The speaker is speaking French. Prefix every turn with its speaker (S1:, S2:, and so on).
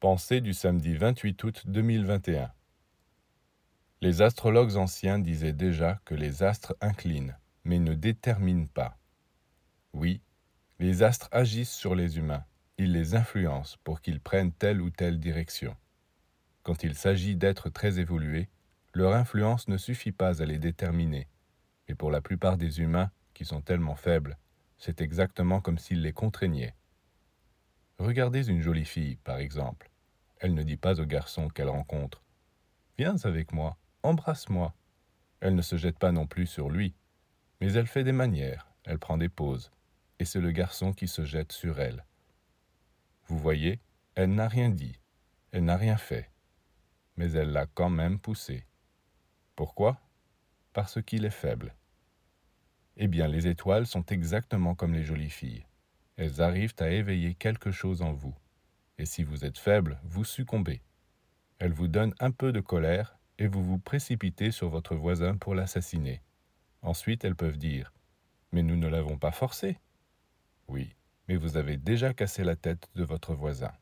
S1: Pensée du samedi 28 août 2021. Les astrologues anciens disaient déjà que les astres inclinent, mais ne déterminent pas. Oui, les astres agissent sur les humains, ils les influencent pour qu'ils prennent telle ou telle direction. Quand il s'agit d'êtres très évolués, leur influence ne suffit pas à les déterminer, et pour la plupart des humains, qui sont tellement faibles, c'est exactement comme s'ils les contraignaient. Regardez une jolie fille, par exemple. Elle ne dit pas au garçon qu'elle rencontre Viens avec moi, embrasse-moi. Elle ne se jette pas non plus sur lui, mais elle fait des manières, elle prend des pauses, et c'est le garçon qui se jette sur elle. Vous voyez, elle n'a rien dit, elle n'a rien fait, mais elle l'a quand même poussé. Pourquoi? Parce qu'il est faible. Eh bien, les étoiles sont exactement comme les jolies filles. Elles arrivent à éveiller quelque chose en vous. Et si vous êtes faible, vous succombez. Elles vous donnent un peu de colère et vous vous précipitez sur votre voisin pour l'assassiner. Ensuite, elles peuvent dire Mais nous ne l'avons pas forcé. Oui, mais vous avez déjà cassé la tête de votre voisin.